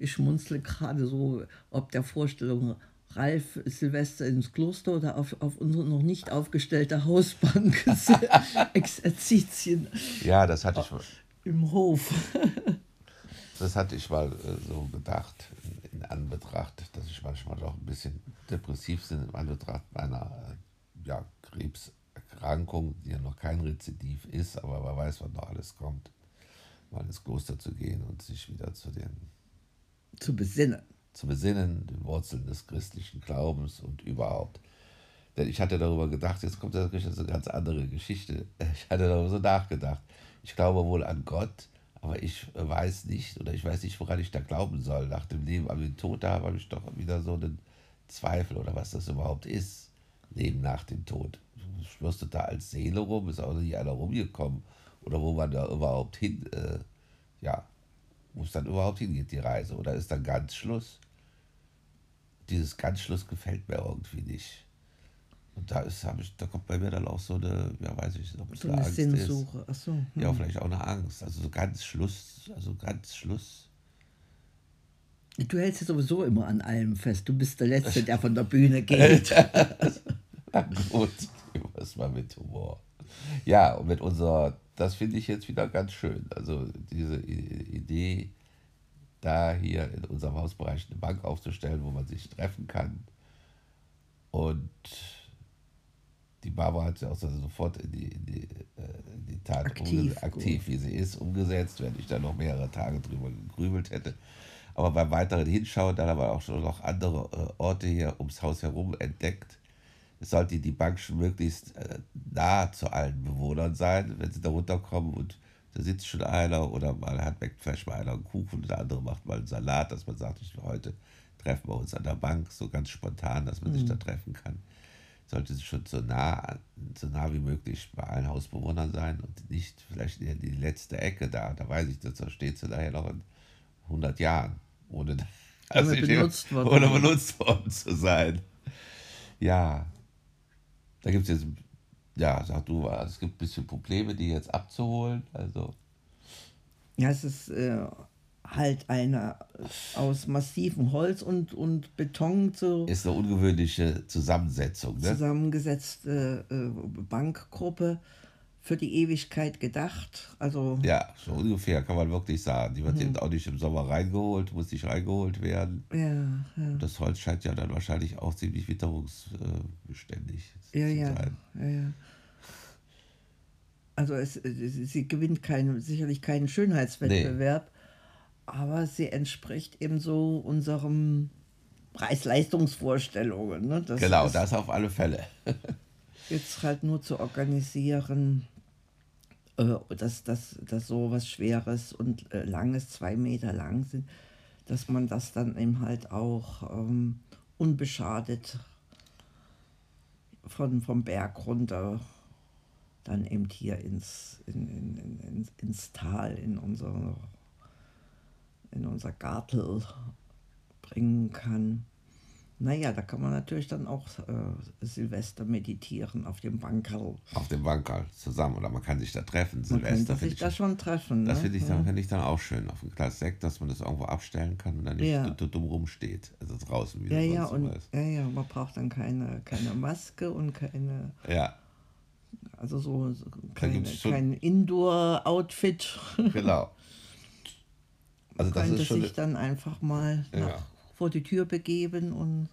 ich schmunzle gerade so, ob der Vorstellung Ralf Silvester ins Kloster oder auf, auf unsere noch nicht aufgestellte Hausbank Exerzitien. Ja, das hatte ich im Hof. das hatte ich mal äh, so gedacht, in, Anbetracht, dass ich manchmal doch ein bisschen depressiv bin, in Anbetracht meiner äh, ja, Krebserkrankung, die ja noch kein Rezidiv ist, aber wer weiß, wann noch alles kommt, mal ins Kloster zu gehen und sich wieder zu den. Zu besinnen zu besinnen, den Wurzeln des christlichen Glaubens und überhaupt. Denn ich hatte darüber gedacht, jetzt kommt natürlich eine ganz andere Geschichte. Ich hatte darüber so nachgedacht. Ich glaube wohl an Gott, aber ich weiß nicht oder ich weiß nicht, woran ich da glauben soll. Nach dem Leben, aber den Tod, da habe ich doch wieder so einen Zweifel oder was das überhaupt ist. Leben nach dem Tod. Schwörst du da als Seele rum? Ist auch nicht einer rumgekommen? Oder wo man da überhaupt hin, äh, ja, wo es dann überhaupt hingeht, die Reise. Oder ist dann ganz Schluss? Dieses ganz Schluss gefällt mir irgendwie nicht. Und da ist, ich, da kommt bei mir dann auch so eine, ja weiß ich nicht, ob es so eine, Angst Sinnsuche. ist. So, hm. Ja, vielleicht auch eine Angst. Also so ganz Schluss, also ganz Schluss. Du hältst ja sowieso immer an allem fest. Du bist der Letzte, der von der Bühne geht. Na gut, was mal mit Humor. Ja, und mit unserer das finde ich jetzt wieder ganz schön. Also diese Idee, da hier in unserem Hausbereich eine Bank aufzustellen, wo man sich treffen kann. Und die Barbara hat ja auch sofort in die, in die, äh, in die Tat aktiv, aktiv wie sie ist, umgesetzt, wenn ich da noch mehrere Tage drüber gegrübelt hätte. Aber beim weiteren Hinschauen, dann haben wir auch schon noch andere äh, Orte hier ums Haus herum entdeckt sollte die Bank schon möglichst äh, nah zu allen Bewohnern sein, wenn sie da runterkommen und da sitzt schon einer oder mal hat vielleicht mal einer einen Kuchen und der andere macht mal einen Salat, dass man sagt, heute treffen wir uns an der Bank, so ganz spontan, dass man mhm. sich da treffen kann. Sollte es schon so nah, so nah wie möglich bei allen Hausbewohnern sein und nicht vielleicht in die letzte Ecke da. Da weiß ich, da steht sie daher noch in 100 Jahren, ohne, also benutzt, ohne benutzt worden zu sein. Ja, da gibt es jetzt, ja, sag du, es gibt ein bisschen Probleme, die jetzt abzuholen. Also. Ja, es ist äh, halt eine aus massivem Holz und, und Beton zu. Ist eine ungewöhnliche Zusammensetzung, ne? Zusammengesetzte äh, Bankgruppe für die Ewigkeit gedacht. Also ja, so ungefähr kann man wirklich sagen. Die wird mhm. eben auch nicht im Sommer reingeholt, muss nicht reingeholt werden. Ja, ja. Das Holz scheint ja dann wahrscheinlich auch ziemlich witterungsbeständig ja, zu ja, sein. Ja, ja. Also es, sie gewinnt kein, sicherlich keinen Schönheitswettbewerb, nee. aber sie entspricht eben so unserem Preis-Leistungsvorstellungen. Ne? genau, das auf alle Fälle. jetzt halt nur zu organisieren, äh, dass, dass, dass so was Schweres und äh, Langes zwei Meter lang sind, dass man das dann eben halt auch ähm, unbeschadet von, vom Berg runter dann eben hier ins, in, in, in, ins Tal, in unser, in unser Gartel bringen kann. Naja, da kann man natürlich dann auch äh, Silvester meditieren auf dem Bankerl. Auf dem Bankerl zusammen oder man kann sich da treffen. Man Silvester sich da schon treffen. Das ne? finde ich, dann, find ich dann auch schön auf dem Glas Sekt, dass man das irgendwo abstellen kann und dann nicht ja. dumm rumsteht. Also draußen wieder. Ja, ja, und, ja, ja, man braucht dann keine, keine Maske und keine. Ja. Also so, so keine, kein Indoor-Outfit. Genau. Also das ist schon sich dann einfach mal ja. nach vor die Tür begeben und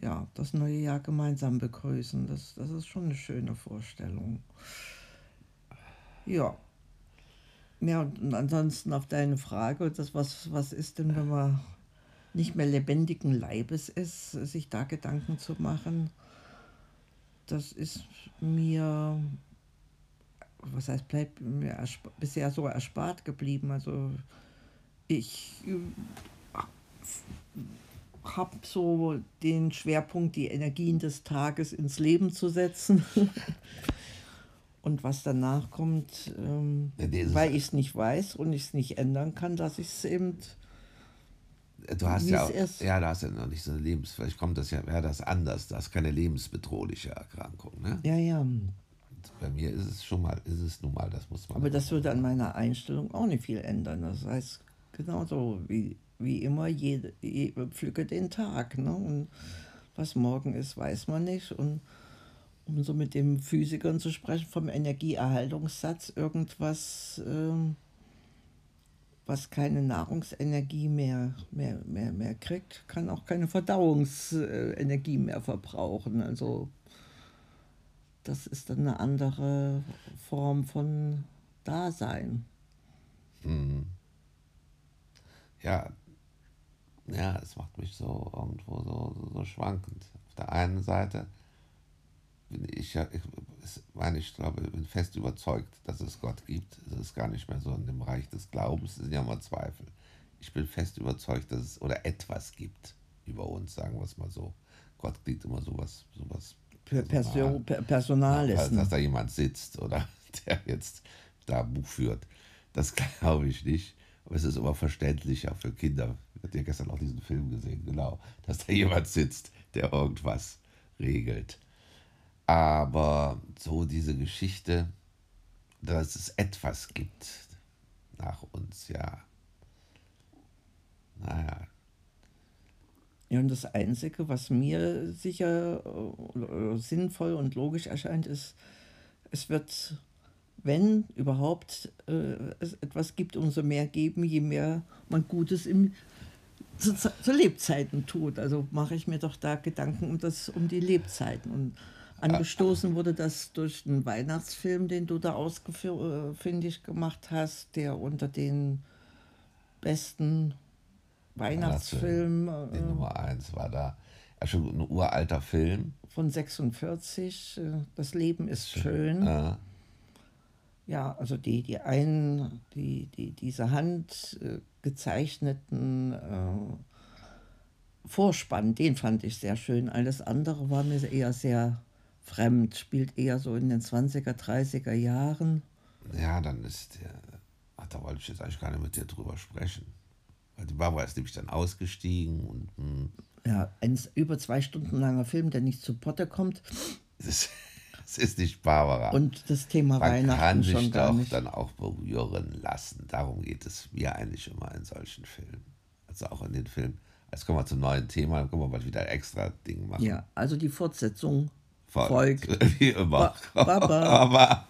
ja, das neue Jahr gemeinsam begrüßen. Das, das ist schon eine schöne Vorstellung. Ja. Ja, und ansonsten auf deine Frage, das was, was ist denn, wenn man nicht mehr lebendigen Leibes ist, sich da Gedanken zu machen, das ist mir, was heißt, bleibt mir bisher so erspart geblieben. Also ich habe so den Schwerpunkt, die Energien des Tages ins Leben zu setzen. und was danach kommt, ähm, ja, weil ich es nicht weiß und ich es nicht ändern kann, dass ich es eben. Du hast ja, auch, ja, du hast ja noch nicht so eine Lebens, vielleicht kommt das ja, wäre das anders, das ist keine lebensbedrohliche Erkrankung, ne? Ja, ja. bei mir ist es schon mal, ist es nun mal, das muss man. Aber das würde an meiner Einstellung auch nicht viel ändern. Das heißt, genauso wie, wie immer, jede, jede, pflücke den Tag. Ne? Und was morgen ist, weiß man nicht. Und um so mit dem Physikern zu sprechen, vom Energieerhaltungssatz, irgendwas, äh, was keine Nahrungsenergie mehr, mehr, mehr, mehr kriegt, kann auch keine Verdauungsenergie mehr verbrauchen. Also das ist dann eine andere Form von Dasein. Mhm. Ja, ja, es macht mich so irgendwo so, so, so schwankend. Auf der einen Seite bin ich ja, ich, meine, ich glaube, bin fest überzeugt, dass es Gott gibt. Es ist gar nicht mehr so in dem Reich des Glaubens, es sind ja immer Zweifel. Ich bin fest überzeugt, dass es oder etwas gibt über uns, sagen wir es mal so. Gott klingt immer sowas, sowas Personal, Personales. Ja, dass da jemand sitzt oder der jetzt da Buch führt. Das glaube ich nicht. Aber es ist immer verständlicher für Kinder. Hatte ja gestern auch diesen Film gesehen, genau. Dass da jemand sitzt, der irgendwas regelt. Aber so diese Geschichte, dass es etwas gibt nach uns, ja. Naja. Ja, und das Einzige, was mir sicher äh, sinnvoll und logisch erscheint, ist, es wird, wenn überhaupt äh, es etwas gibt, umso mehr geben, je mehr man Gutes im, zu, zu Lebzeiten tut. Also mache ich mir doch da Gedanken um, das, um die Lebzeiten. Und Angestoßen wurde das durch einen Weihnachtsfilm, den du da ausfindig gemacht hast, der unter den besten Weihnachtsfilmen. Die äh, Nummer eins war da. Ja, schon ein uralter Film. Von 46. Äh, das Leben ist schön. Ja, ja also die, die einen, die, die, diese handgezeichneten äh, Vorspann, den fand ich sehr schön. Alles andere war mir eher sehr fremd, spielt eher so in den 20er, 30er Jahren. Ja, dann ist der, ach, da wollte ich jetzt eigentlich gar nicht mit dir drüber sprechen. Weil die Barbara ist nämlich dann ausgestiegen und. Mh. Hm. Ja, ein über zwei Stunden langer Film, der nicht zu Potte kommt. Das, ist nicht Barbara. Und das Thema Man Weihnachten kann sich schon gar doch nicht. dann auch berühren lassen. Darum geht es mir eigentlich immer in solchen Filmen. Also auch in den Filmen. Jetzt kommen wir zum neuen Thema, dann können wir mal wieder ein extra Ding machen. Ja, also die Fortsetzung folgt. Wie immer. Ba Baba. Baba.